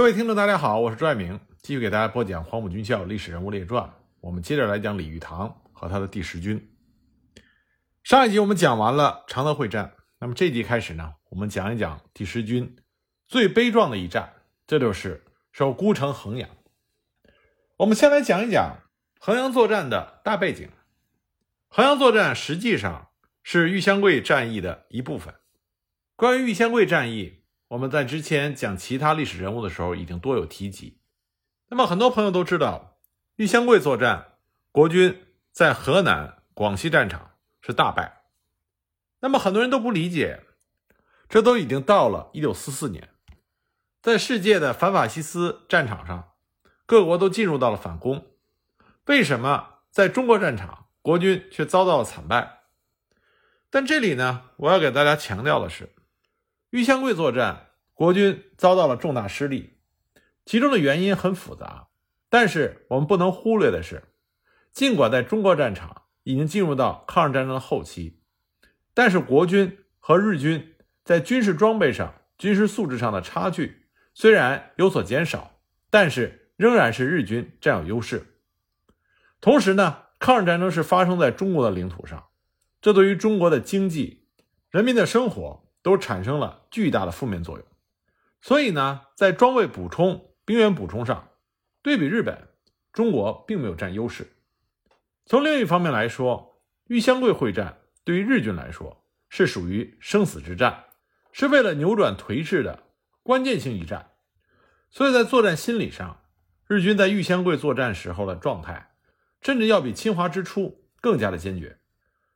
各位听众，大家好，我是朱爱明，继续给大家播讲《黄埔军校历史人物列传》。我们接着来讲李玉堂和他的第十军。上一集我们讲完了常德会战，那么这集开始呢，我们讲一讲第十军最悲壮的一战，这就是守孤城衡阳。我们先来讲一讲衡阳作战的大背景。衡阳作战实际上是玉香桂战役的一部分。关于玉香桂战役，我们在之前讲其他历史人物的时候已经多有提及。那么很多朋友都知道，玉香桂作战，国军在河南、广西战场是大败。那么很多人都不理解，这都已经到了1644年，在世界的反法西斯战场上，各国都进入到了反攻，为什么在中国战场国军却遭到了惨败？但这里呢，我要给大家强调的是，玉香桂作战。国军遭到了重大失利，其中的原因很复杂，但是我们不能忽略的是，尽管在中国战场已经进入到抗日战争的后期，但是国军和日军在军事装备上、军事素质上的差距虽然有所减少，但是仍然是日军占有优势。同时呢，抗日战争是发生在中国的领土上，这对于中国的经济、人民的生活都产生了巨大的负面作用。所以呢，在装备补充、兵员补充上，对比日本，中国并没有占优势。从另一方面来说，玉香桂会战对于日军来说是属于生死之战，是为了扭转颓势的关键性一战。所以在作战心理上，日军在玉香桂作战时候的状态，甚至要比侵华之初更加的坚决。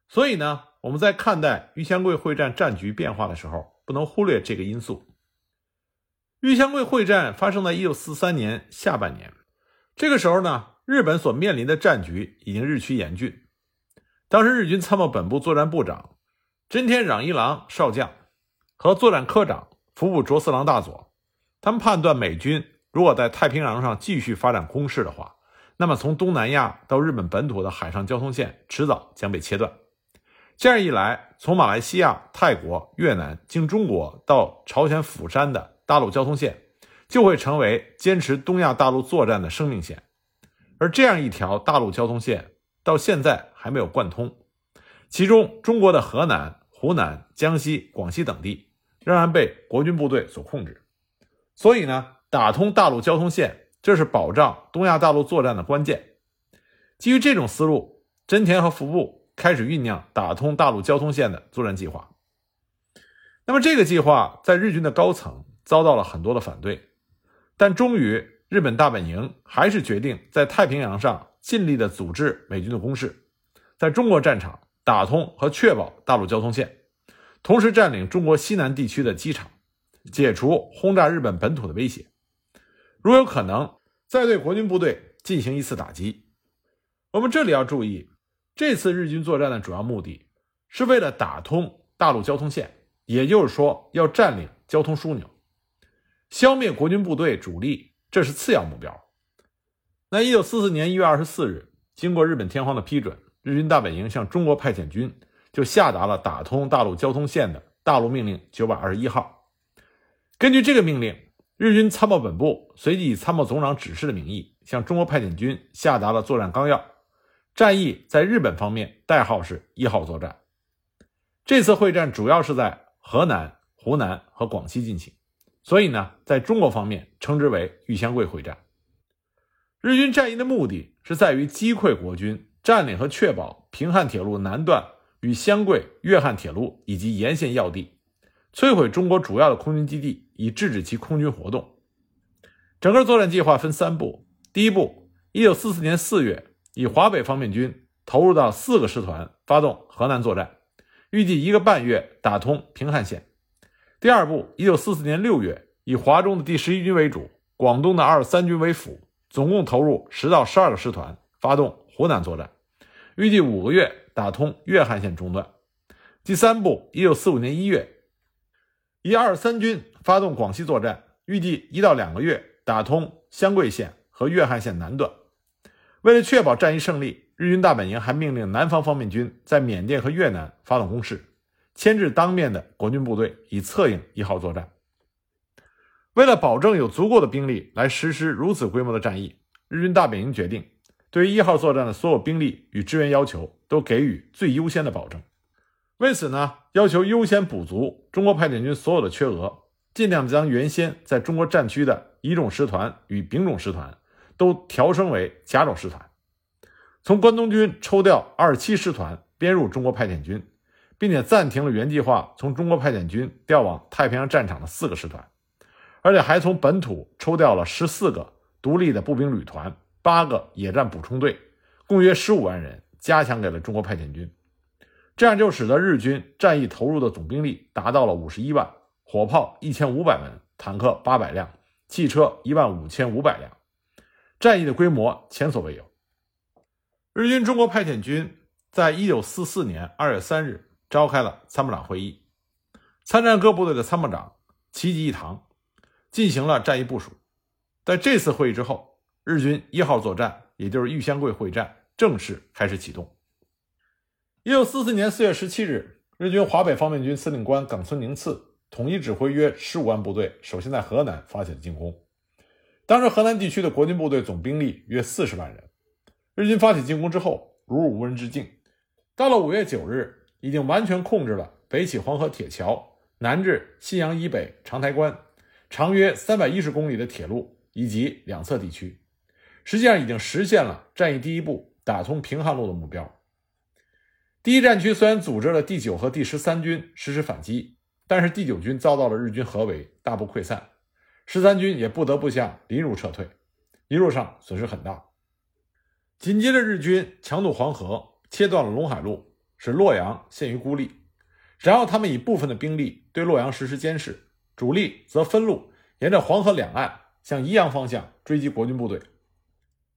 所以呢，我们在看待玉香桂会战战局变化的时候，不能忽略这个因素。玉香桂会战发生在一九四三年下半年，这个时候呢，日本所面临的战局已经日趋严峻。当时日军参谋本部作战部长真田攘一郎少将和作战科长服部卓四郎大佐，他们判断美军如果在太平洋上继续发展攻势的话，那么从东南亚到日本本土的海上交通线迟早将被切断。这样一来，从马来西亚、泰国、越南经中国到朝鲜釜山的。大陆交通线就会成为坚持东亚大陆作战的生命线，而这样一条大陆交通线到现在还没有贯通，其中中国的河南、湖南、江西、广西等地仍然被国军部队所控制。所以呢，打通大陆交通线，这是保障东亚大陆作战的关键。基于这种思路，真田和服部开始酝酿打通大陆交通线的作战计划。那么，这个计划在日军的高层。遭到了很多的反对，但终于日本大本营还是决定在太平洋上尽力的阻止美军的攻势，在中国战场打通和确保大陆交通线，同时占领中国西南地区的机场，解除轰炸日本本土的威胁，如有可能再对国军部队进行一次打击。我们这里要注意，这次日军作战的主要目的是为了打通大陆交通线，也就是说要占领交通枢纽。消灭国军部队主力，这是次要目标。那一九四四年一月二十四日，经过日本天皇的批准，日军大本营向中国派遣军，就下达了打通大陆交通线的大陆命令九百二十一号。根据这个命令，日军参谋本部随即以参谋总长指示的名义，向中国派遣军下达了作战纲要。战役在日本方面代号是一号作战。这次会战主要是在河南、湖南和广西进行。所以呢，在中国方面称之为玉香桂会战。日军战役的目的是在于击溃国军，占领和确保平汉铁路南段与湘桂、粤汉铁路以及沿线要地，摧毁中国主要的空军基地，以制止其空军活动。整个作战计划分三步：第一步，一九四四年四月，以华北方面军投入到四个师团发动河南作战，预计一个半月打通平汉线。第二步，一九四四年六月，以华中的第十一军为主，广东的二十三军为辅，总共投入十到十二个师团，发动湖南作战，预计五个月打通粤汉线中段。第三步，一九四五年一月，以二十三军发动广西作战，预计一到两个月打通湘桂线和粤汉线南段。为了确保战役胜利，日军大本营还命令南方方面军在缅甸和越南发动攻势。牵制当面的国军部队，以策应一号作战。为了保证有足够的兵力来实施如此规模的战役，日军大本营决定，对于一号作战的所有兵力与支援要求都给予最优先的保证。为此呢，要求优先补足中国派遣军所有的缺额，尽量将原先在中国战区的乙种师团与丙种师团都调升为甲种师团。从关东军抽调二七师团编入中国派遣军，并且暂停了原计划从中国派遣军调往太平洋战场的四个师团，而且还从本土抽调了十四个独立的步兵旅团、八个野战补充队，共约十五万人，加强给了中国派遣军。这样就使得日军战役投入的总兵力达到了五十一万，火炮一千五百门，坦克八百辆，汽车一万五千五百辆，战役的规模前所未有。日军中国派遣军在一九四四年二月三日召开了参谋长会议，参战各部队的参谋长齐集一堂，进行了战役部署。在这次会议之后，日军一号作战，也就是玉香桂会战，正式开始启动。一九四四年四月十七日，日军华北方面军司令官冈村宁次统一指挥约十五万部队，首先在河南发起了进攻。当时河南地区的国军部队总兵力约四十万人。日军发起进攻之后，如入无人之境。到了五月九日，已经完全控制了北起黄河铁桥，南至信阳以北长台关，长约三百一十公里的铁路以及两侧地区，实际上已经实现了战役第一步打通平汉路的目标。第一战区虽然组织了第九和第十三军实施反击，但是第九军遭到了日军合围，大部溃散，十三军也不得不向临汝撤退，一路上损失很大。紧接着，日军强渡黄河，切断了陇海路，使洛阳陷于孤立。然后，他们以部分的兵力对洛阳实施监视，主力则分路沿着黄河两岸向宜阳方向追击国军部队。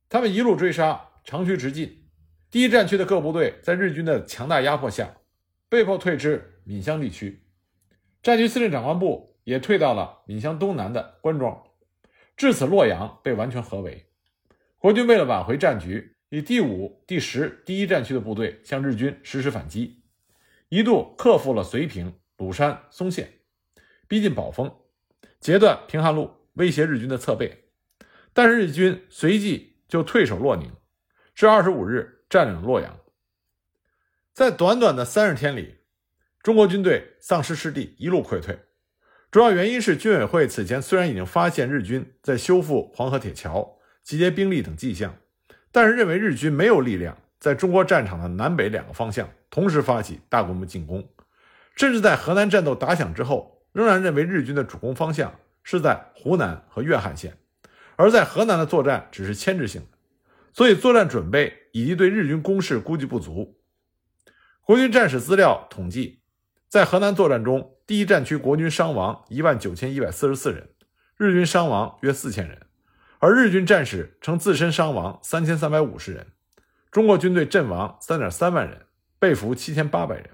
他们一路追杀，长驱直进。第一战区的各部队在日军的强大压迫下，被迫退至闽乡地区。战区司令长官部也退到了闽湘东南的关庄。至此，洛阳被完全合围。国军为了挽回战局，以第五、第十第一战区的部队向日军实施反击，一度克服了绥平、鲁山、松县，逼近宝丰，截断平汉路，威胁日军的侧背。但是日军随即就退守洛宁，至二十五日占领洛阳。在短短的三十天里，中国军队丧失失地，一路溃退。主要原因是军委会此前虽然已经发现日军在修复黄河铁桥。集结兵力等迹象，但是认为日军没有力量在中国战场的南北两个方向同时发起大规模进攻，甚至在河南战斗打响之后，仍然认为日军的主攻方向是在湖南和粤汉线，而在河南的作战只是牵制性的，所以作战准备以及对日军攻势估计不足。国军战史资料统计，在河南作战中，第一战区国军伤亡一万九千一百四十四人，日军伤亡约四千人。而日军战士称自身伤亡三千三百五十人，中国军队阵亡三点三万人，被俘七千八百人。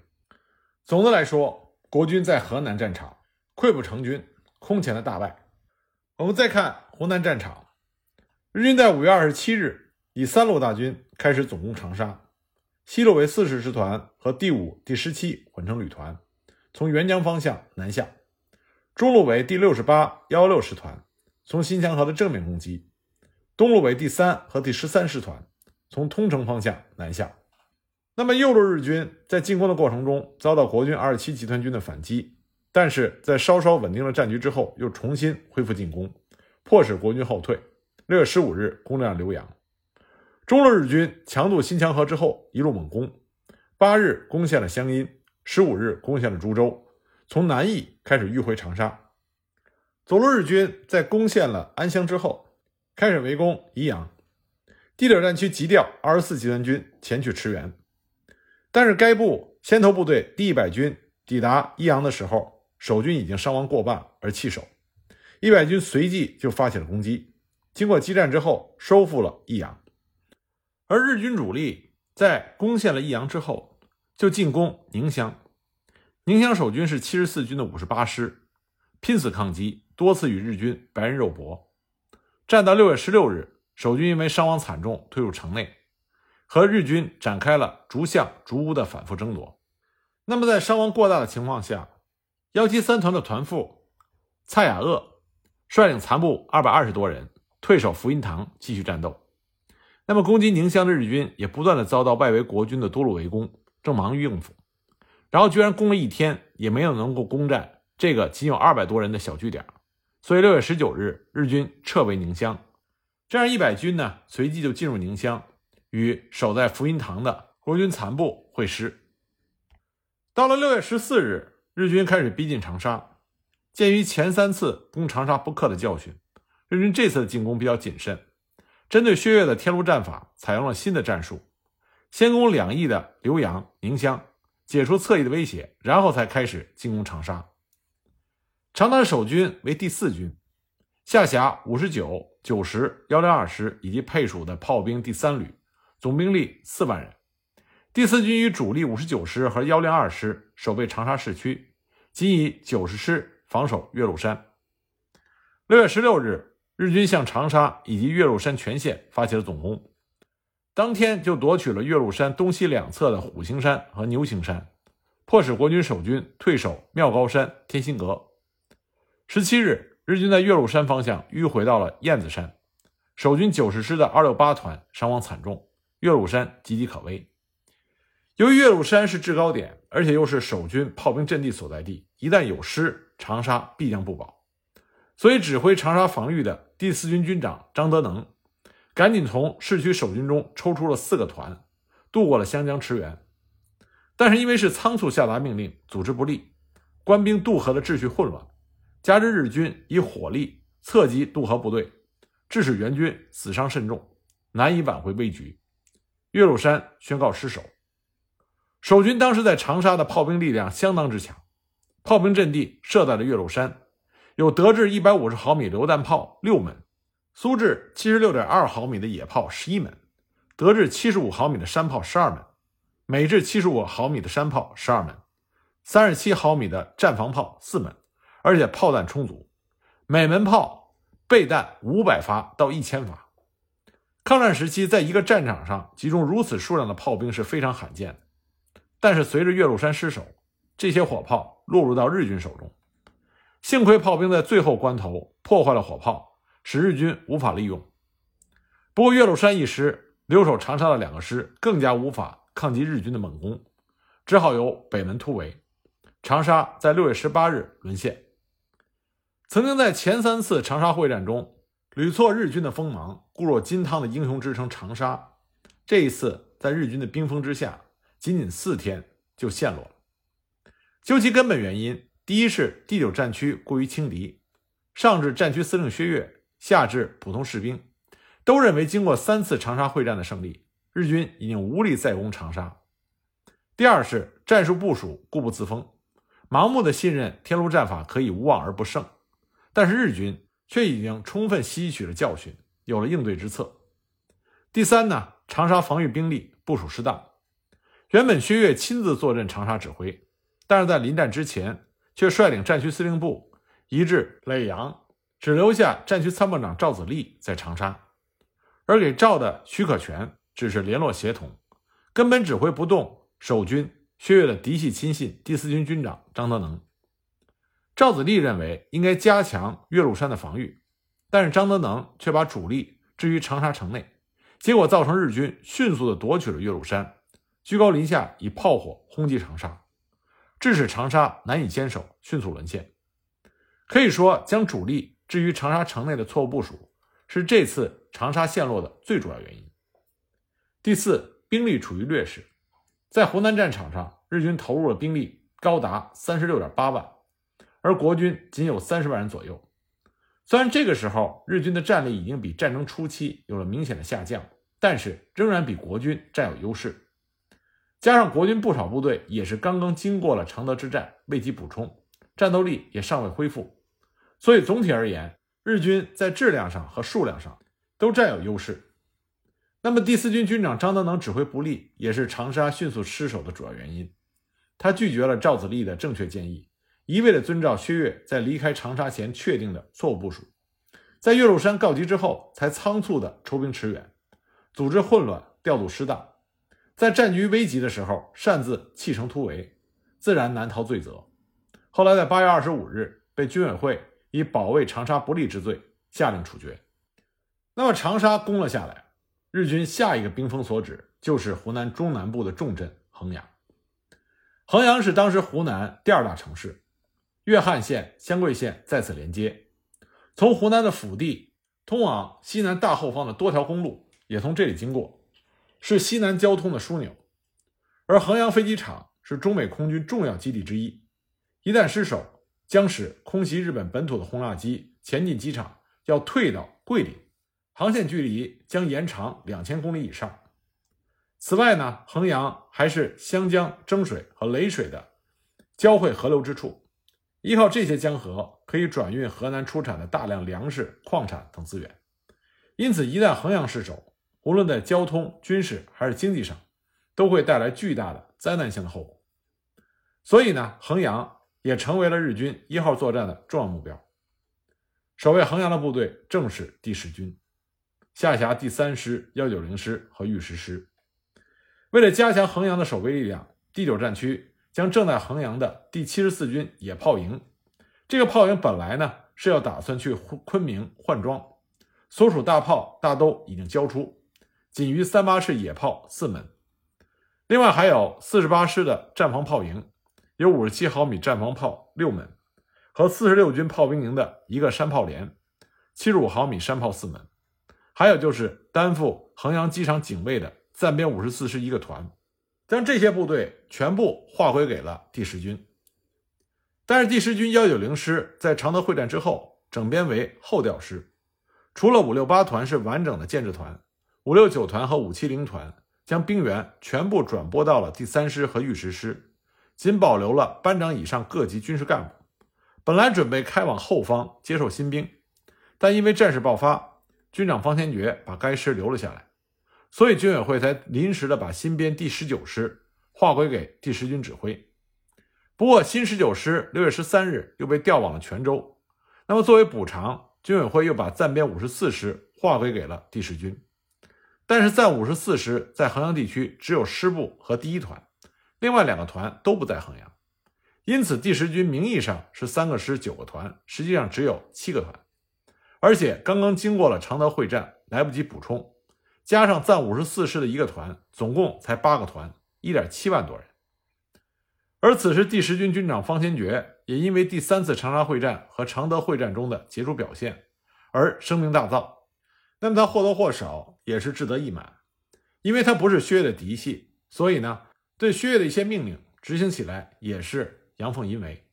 总的来说，国军在河南战场溃不成军，空前的大败。我们再看湖南战场，日军在五月二十七日以三路大军开始总攻长沙，西路为四十师团和第五、第十七混成旅团，从沅江方向南下；中路为第六十八、幺六师团。从新墙河的正面攻击，东路为第三和第十三师团从通城方向南下。那么右路日军在进攻的过程中遭到国军二十七集团军的反击，但是在稍稍稳定了战局之后，又重新恢复进攻，迫使国军后退。六月十五日攻占浏阳。中路日军强渡新墙河之后，一路猛攻，八日攻陷了湘阴，十五日攻陷了株洲，从南翼开始迂回长沙。左路日军在攻陷了安乡之后，开始围攻宜阳。第六战区急调二十四集团军前去驰援，但是该部先头部队第一百军抵达宜阳的时候，守军已经伤亡过半而弃守。一百军随即就发起了攻击，经过激战之后，收复了益阳。而日军主力在攻陷了益阳之后，就进攻宁乡。宁乡守军是七十四军的五十八师，拼死抗击。多次与日军白刃肉搏，战到六月十六日，守军因为伤亡惨重，退入城内，和日军展开了逐巷逐屋的反复争夺。那么，在伤亡过大的情况下，幺七三团的团副蔡雅鄂率领残部二百二十多人退守福音堂，继续战斗。那么，攻击宁乡的日军也不断的遭到外围国军的多路围攻，正忙于应付。然后，居然攻了一天，也没有能够攻占这个仅有二百多人的小据点。所以，六月十九日，日军撤回宁乡。这样，一百军呢，随即就进入宁乡，与守在福音堂的国军残部会师。到了六月十四日，日军开始逼近长沙。鉴于前三次攻长沙不克的教训，日军这次的进攻比较谨慎，针对薛岳的天路战法，采用了新的战术：先攻两翼的浏阳、宁乡，解除侧翼的威胁，然后才开始进攻长沙。长滩守军为第四军，下辖五十九、九十、幺零二师以及配属的炮兵第三旅，总兵力四万人。第四军与主力五十九师和幺零二师守备长沙市区，仅以九十师。防守岳麓山。六月十六日，日军向长沙以及岳麓山全线发起了总攻，当天就夺取了岳麓山东西两侧的虎形山和牛形山，迫使国军守军退守妙高山、天心阁。十七日，日军在岳麓山方向迂回到了燕子山，守军九十师的二六八团伤亡惨重，岳麓山岌岌可危。由于岳麓山是制高点，而且又是守军炮兵阵地所在地，一旦有失，长沙必将不保。所以，指挥长沙防御的第四军军长张德能，赶紧从市区守军中抽出了四个团，渡过了湘江驰援。但是，因为是仓促下达命令，组织不力，官兵渡河的秩序混乱，加之日军以火力侧击渡河部队，致使援军死伤甚重，难以挽回危局。岳麓山宣告失守。守军当时在长沙的炮兵力量相当之强，炮兵阵地设在了岳麓山，有德制一百五十毫米榴弹炮六门，苏制七十六点二毫米的野炮十一门，德制七十五毫米的山炮十二门，美制七十五毫米的山炮十二门，三十七毫米的战防炮四门，而且炮弹充足，每门炮备弹五百发到一千发。抗战时期，在一个战场上集中如此数量的炮兵是非常罕见的。但是随着岳麓山失守，这些火炮落入到日军手中。幸亏炮兵在最后关头破坏了火炮，使日军无法利用。不过岳麓山一师留守长沙的两个师更加无法抗击日军的猛攻，只好由北门突围。长沙在六月十八日沦陷。曾经在前三次长沙会战中屡挫日军的锋芒、固若金汤的英雄之称长沙，这一次在日军的兵锋之下。仅仅四天就陷落了。究其根本原因，第一是第九战区过于轻敌，上至战区司令薛岳，下至普通士兵，都认为经过三次长沙会战的胜利，日军已经无力再攻长沙。第二是战术部署固步自封，盲目的信任天路战法可以无往而不胜，但是日军却已经充分吸取了教训，有了应对之策。第三呢，长沙防御兵力部署失当。原本薛岳亲自坐镇长沙指挥，但是在临战之前，却率领战区司令部移至耒阳，只留下战区参谋长赵子立在长沙，而给赵的许可权只是联络协同，根本指挥不动守军薛岳的嫡系亲信第四军军长张德能。赵子立认为应该加强岳麓山的防御，但是张德能却把主力置于长沙城内，结果造成日军迅速的夺取了岳麓山。居高临下以炮火轰击长沙，致使长沙难以坚守，迅速沦陷。可以说，将主力置于长沙城内的错误部署，是这次长沙陷落的最主要原因。第四，兵力处于劣势，在湖南战场上，日军投入了兵力高达三十六点八万，而国军仅有三十万人左右。虽然这个时候日军的战力已经比战争初期有了明显的下降，但是仍然比国军占有优势。加上国军不少部队也是刚刚经过了常德之战，未及补充，战斗力也尚未恢复，所以总体而言，日军在质量上和数量上都占有优势。那么第四军军长张德能指挥不力，也是长沙迅速失守的主要原因。他拒绝了赵子立的正确建议，一味的遵照薛岳在离开长沙前确定的错误部署，在岳麓山告急之后，才仓促的抽兵驰援，组织混乱，调度失当。在战局危急的时候擅自弃城突围，自然难逃罪责。后来在八月二十五日被军委会以保卫长沙不利之罪下令处决。那么长沙攻了下来，日军下一个兵锋所指就是湖南中南部的重镇衡阳。衡阳是当时湖南第二大城市，岳汉线、湘桂线在此连接，从湖南的腹地通往西南大后方的多条公路也从这里经过，是西南交通的枢纽。而衡阳飞机场是中美空军重要基地之一，一旦失守，将使空袭日本本土的轰炸机前进机场要退到桂林，航线距离将延长两千公里以上。此外呢，衡阳还是湘江蒸水和雷水的交汇河流之处，依靠这些江河可以转运河南出产的大量粮食、矿产等资源。因此，一旦衡阳失守，无论在交通、军事还是经济上，都会带来巨大的灾难性的后果。所以呢，衡阳也成为了日军一号作战的重要目标。守卫衡阳的部队正是第十军，下辖第三师、幺九零师和御十师。为了加强衡阳的守备力量，第九战区将正在衡阳的第七十四军野炮营。这个炮营本来呢是要打算去昆明换装，所属大炮大都已经交出，仅余三八式野炮四门。另外还有四十八师的战防炮营，有五十七毫米战防炮六门，和四十六军炮兵营的一个山炮连，七十五毫米山炮四门，还有就是担负衡阳机场警卫的。暂编五十四师一个团，将这些部队全部划归给了第十军。但是第十军幺九零师在常德会战之后整编为后调师，除了五六八团是完整的建制团，五六九团和五七零团将兵员全部转拨到了第三师和御十师，仅保留了班长以上各级军事干部。本来准备开往后方接受新兵，但因为战事爆发，军长方先觉把该师留了下来。所以军委会才临时的把新编第十九师划归给第十军指挥。不过新十九师六月十三日又被调往了泉州，那么作为补偿，军委会又把暂编五十四师划归给了第十军。但是在五十四师在衡阳地区只有师部和第一团，另外两个团都不在衡阳，因此第十军名义上是三个师九个团，实际上只有七个团，而且刚刚经过了常德会战，来不及补充。加上暂五十四师的一个团，总共才八个团，一点七万多人。而此时第十军军长方先觉也因为第三次长沙会战和常德会战中的杰出表现而声名大噪。那么他或多或少也是志得意满，因为他不是薛岳的嫡系，所以呢，对薛岳的一些命令执行起来也是阳奉阴违。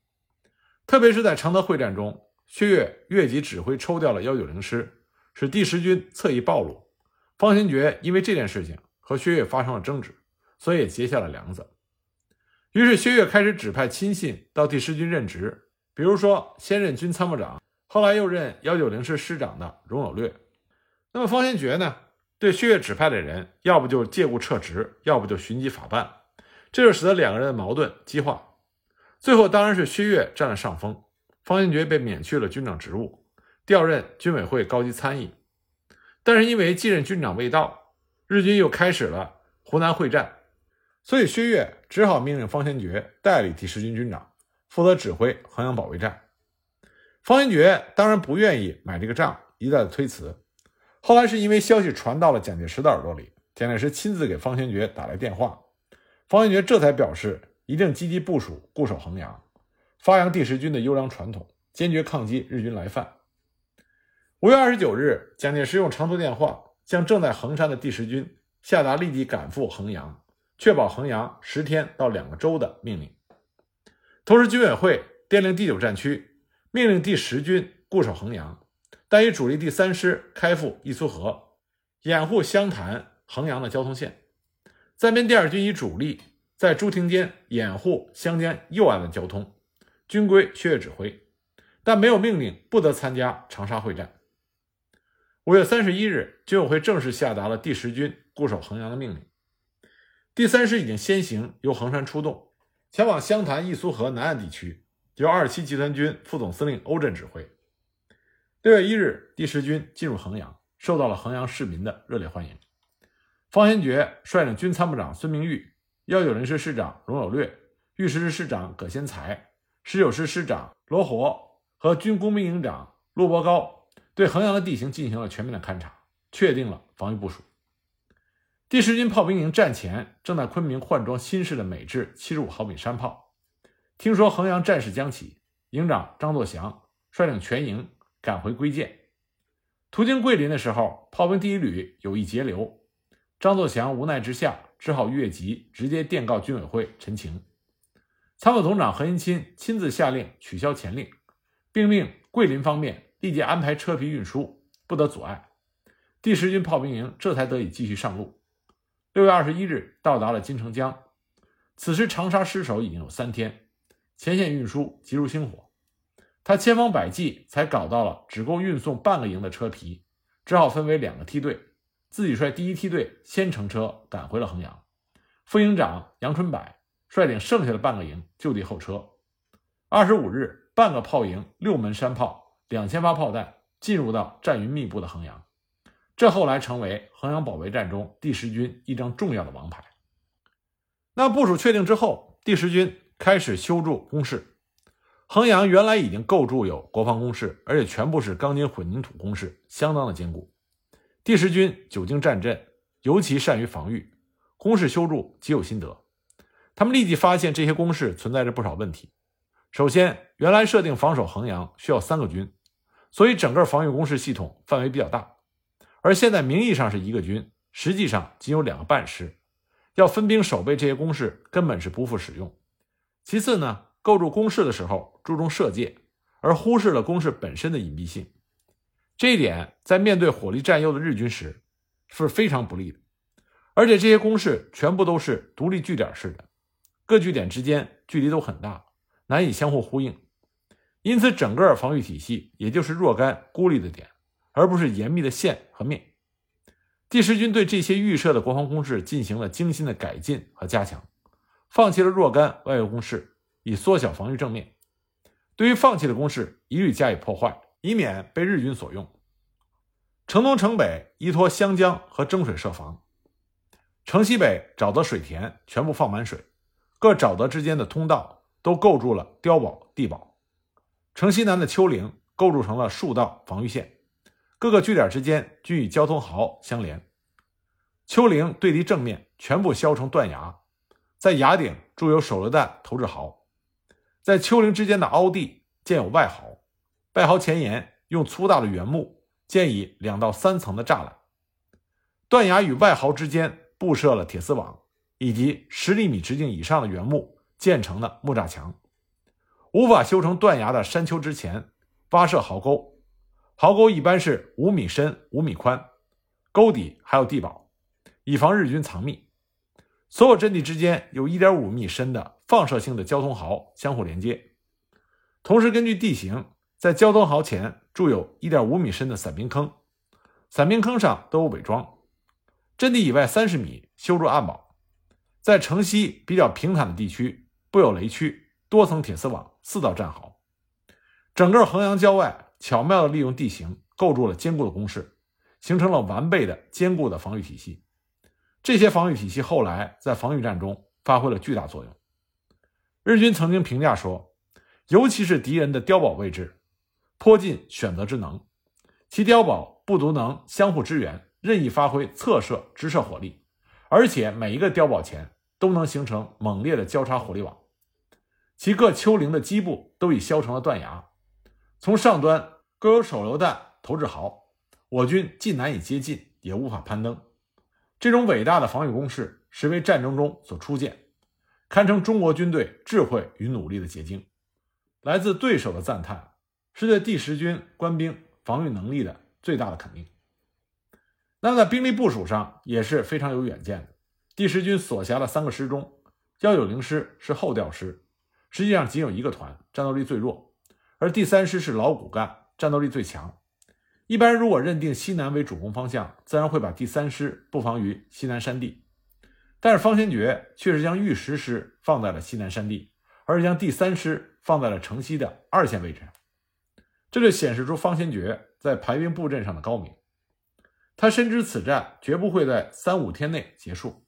特别是在常德会战中，薛岳越级指挥抽调了幺九零师，使第十军侧翼暴露。方先觉因为这件事情和薛岳发生了争执，所以结下了梁子。于是薛岳开始指派亲信到第十军任职，比如说先任军参谋长，后来又任幺九零师师长的荣有略。那么方先觉呢，对薛岳指派的人，要不就借故撤职，要不就寻机法办，这就使得两个人的矛盾激化。最后当然是薛岳占了上风，方先觉被免去了军长职务，调任军委会高级参议。但是因为继任军长未到，日军又开始了湖南会战，所以薛岳只好命令方先觉代理第十军军长，负责指挥衡阳保卫战。方先觉当然不愿意买这个账，一再的推辞。后来是因为消息传到了蒋介石的耳朵里，蒋介石亲自给方先觉打来电话，方先觉这才表示一定积极部署固守衡阳，发扬第十军的优良传统，坚决抗击日军来犯。五月二十九日，蒋介石用长途电话向正在衡山的第十军下达立即赶赴衡阳，确保衡阳十天到两个周的命令。同时，军委会电令第九战区命令第十军固守衡阳，但以主力第三师开赴易苏河，掩护湘潭、衡阳的交通线；暂编第二军以主力在朱亭间掩护湘江右岸的交通，均归薛岳指挥，但没有命令不得参加长沙会战。五月三十一日，军委会正式下达了第十军固守衡阳的命令。第三师已经先行由衡山出动，前往湘潭易苏河南岸地区，由二七集团军副总司令欧震指挥。六月一日，第十军进入衡阳，受到了衡阳市民的热烈欢迎。方先觉率领军参谋长孙明玉、幺九零师师长荣有略、御十师师长葛先才、十九师师长罗活、和军工兵营长陆伯高对衡阳的地形进行了全面的勘察，确定了防御部署。第十军炮兵营战前正在昆明换装新式的美制七十五毫米山炮。听说衡阳战事将起，营长张作祥率领全营赶回归建。途经桂林的时候，炮兵第一旅有意截留，张作祥无奈之下只好越级，直接电告军委会陈情。参谋总长何应钦亲自下令取消前令，并命桂林方面立即安排车皮运输，不得阻碍。第十军炮兵营这才得以继续上路。六月二十一日到达了金城江，此时长沙失守已经有三天，前线运输急如星火。他千方百计才搞到了只够运送半个营的车皮，只好分为两个梯队，自己率第一梯队先乘车赶回了衡阳，副营长杨春柏率领剩下的半个营就地候车。二十五日，半个炮营六门山炮、两千发炮弹进入到战云密布的衡阳。这后来成为衡阳保卫战中第十军一张重要的王牌。那部署确定之后，第十军开始修筑工事。衡阳原来已经构筑有国防工事，而且全部是钢筋混凝土工事，相当的坚固。第十军久经战阵，尤其善于防御，工事修筑极有心得。他们立即发现这些工事存在着不少问题。首先，原来设定防守衡阳需要三个军，所以整个防御工事系统范围比较大。而现在名义上是一个军，实际上仅有两个半师，要分兵守备这些工事根本是不复使用。其次呢，构筑工事的时候注重射界，而忽视了工事本身的隐蔽性，这一点在面对火力占优的日军时是非常不利的。而且这些工事全部都是独立据点式的，各据点之间距离都很大，难以相互呼应，因此整个防御体系也就是若干孤立的点。而不是严密的线和面。第十军对这些预设的国防工事进行了精心的改进和加强，放弃了若干外围工事，以缩小防御正面。对于放弃的工事，一律加以破坏，以免被日军所用。城东城北依托湘江和征水设防，城西北沼泽水田全部放满水，各沼泽之间的通道都构筑了碉堡、地堡。城西南的丘陵构筑成了数道防御线。各个据点之间均与交通壕相连，丘陵对敌正面全部削成断崖，在崖顶筑有手榴弹投掷壕，在丘陵之间的凹地建有外壕，外壕前沿用粗大的原木建以两到三层的栅栏，断崖与外壕之间布设了铁丝网，以及十厘米直径以上的原木建成的木栅墙，无法修成断崖的山丘之前挖设壕沟。壕沟一般是五米深、五米宽，沟底还有地堡，以防日军藏匿。所有阵地之间有一点五米深的放射性的交通壕相互连接，同时根据地形，在交通壕前筑有一点五米深的散兵坑，散兵坑上都有伪装。阵地以外三十米修筑暗堡，在城西比较平坦的地区布有雷区，多层铁丝网，四道战壕。整个衡阳郊外。巧妙地利用地形，构筑了坚固的工事，形成了完备的坚固的防御体系。这些防御体系后来在防御战中发挥了巨大作用。日军曾经评价说，尤其是敌人的碉堡位置，颇尽选择之能。其碉堡不独能相互支援，任意发挥侧射、直射火力，而且每一个碉堡前都能形成猛烈的交叉火力网。其各丘陵的基部都已削成了断崖。从上端各有手榴弹投掷壕，我军既难以接近，也无法攀登。这种伟大的防御工事，实为战争中所初见，堪称中国军队智慧与努力的结晶。来自对手的赞叹，是对第十军官兵防御能力的最大的肯定。那么在兵力部署上也是非常有远见的。第十军所辖的三个师中，幺九零师是后调师，实际上仅有一个团，战斗力最弱。而第三师是老骨干，战斗力最强。一般如果认定西南为主攻方向，自然会把第三师布防于西南山地。但是方先觉却是将御十师放在了西南山地，而是将第三师放在了城西的二线位置上。这就显示出方先觉在排兵布阵上的高明。他深知此战绝不会在三五天内结束，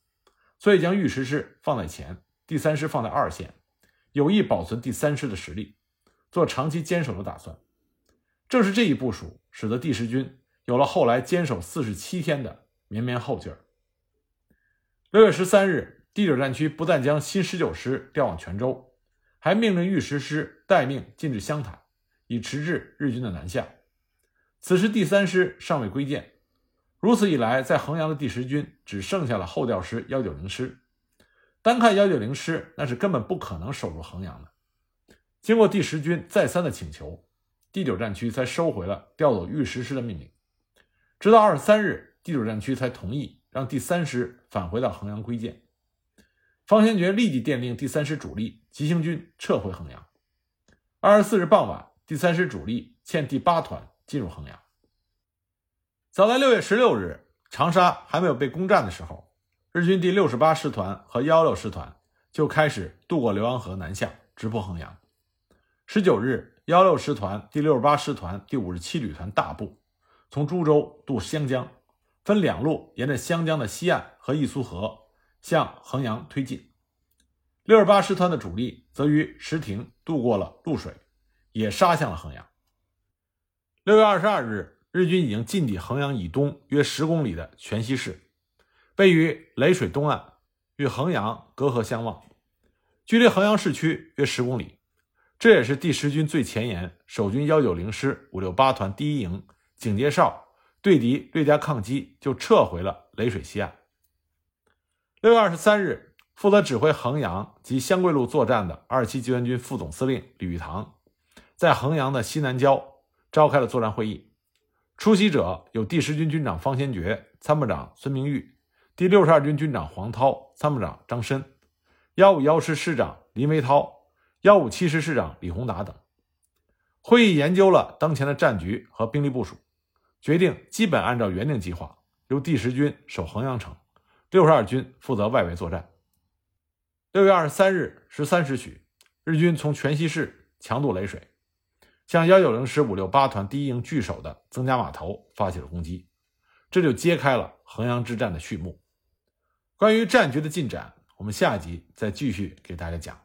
所以将御十师放在前，第三师放在二线，有意保存第三师的实力。做长期坚守的打算。正是这一部署，使得第十军有了后来坚守四十七天的绵绵后劲儿。六月十三日，第九战区不但将新十九师调往泉州，还命令御十师待命进至湘潭，以迟滞日军的南下。此时第三师尚未归建，如此一来，在衡阳的第十军只剩下了后调师幺九零师。单看幺九零师，那是根本不可能守住衡阳的。经过第十军再三的请求，第九战区才收回了调走御十师的命令。直到二十三日，第九战区才同意让第三师返回到衡阳归建。方先觉立即电令第三师主力急行军撤回衡阳。二十四日傍晚，第三师主力欠第八团。进入衡阳。早在六月十六日，长沙还没有被攻占的时候，日军第六十八师团和幺六师团就开始渡过浏阳河南下，直扑衡阳。十九日，幺六师团、第六十八师团、第五十七旅团大部从株洲渡湘江，分两路沿着湘江的西岸和易苏河向衡阳推进。六十八师团的主力则于石亭渡过了潞水，也杀向了衡阳。六月二十二日，日军已经进抵衡阳以东约十公里的全溪市，位于雷水东岸，与衡阳隔河相望，距离衡阳市区约十公里。这也是第十军最前沿守军幺九零师五六八团第一营警戒哨对敌略加抗击，就撤回了雷水西岸。六月二十三日，负责指挥衡阳及湘桂路作战的二七集团军副总司令李玉堂，在衡阳的西南郊。召开了作战会议，出席者有第十军军长方先觉、参谋长孙明玉，第六十二军军长黄涛、参谋长张申，幺五幺师师长林维涛，幺五七师师长李宏达等。会议研究了当前的战局和兵力部署，决定基本按照原定计划，由第十军守衡阳城，六十二军负责外围作战。六月二十三日十三时许，日军从全溪市强渡雷水。向幺九零师五六八团第一营据守的曾家码头发起了攻击，这就揭开了衡阳之战的序幕。关于战局的进展，我们下集再继续给大家讲。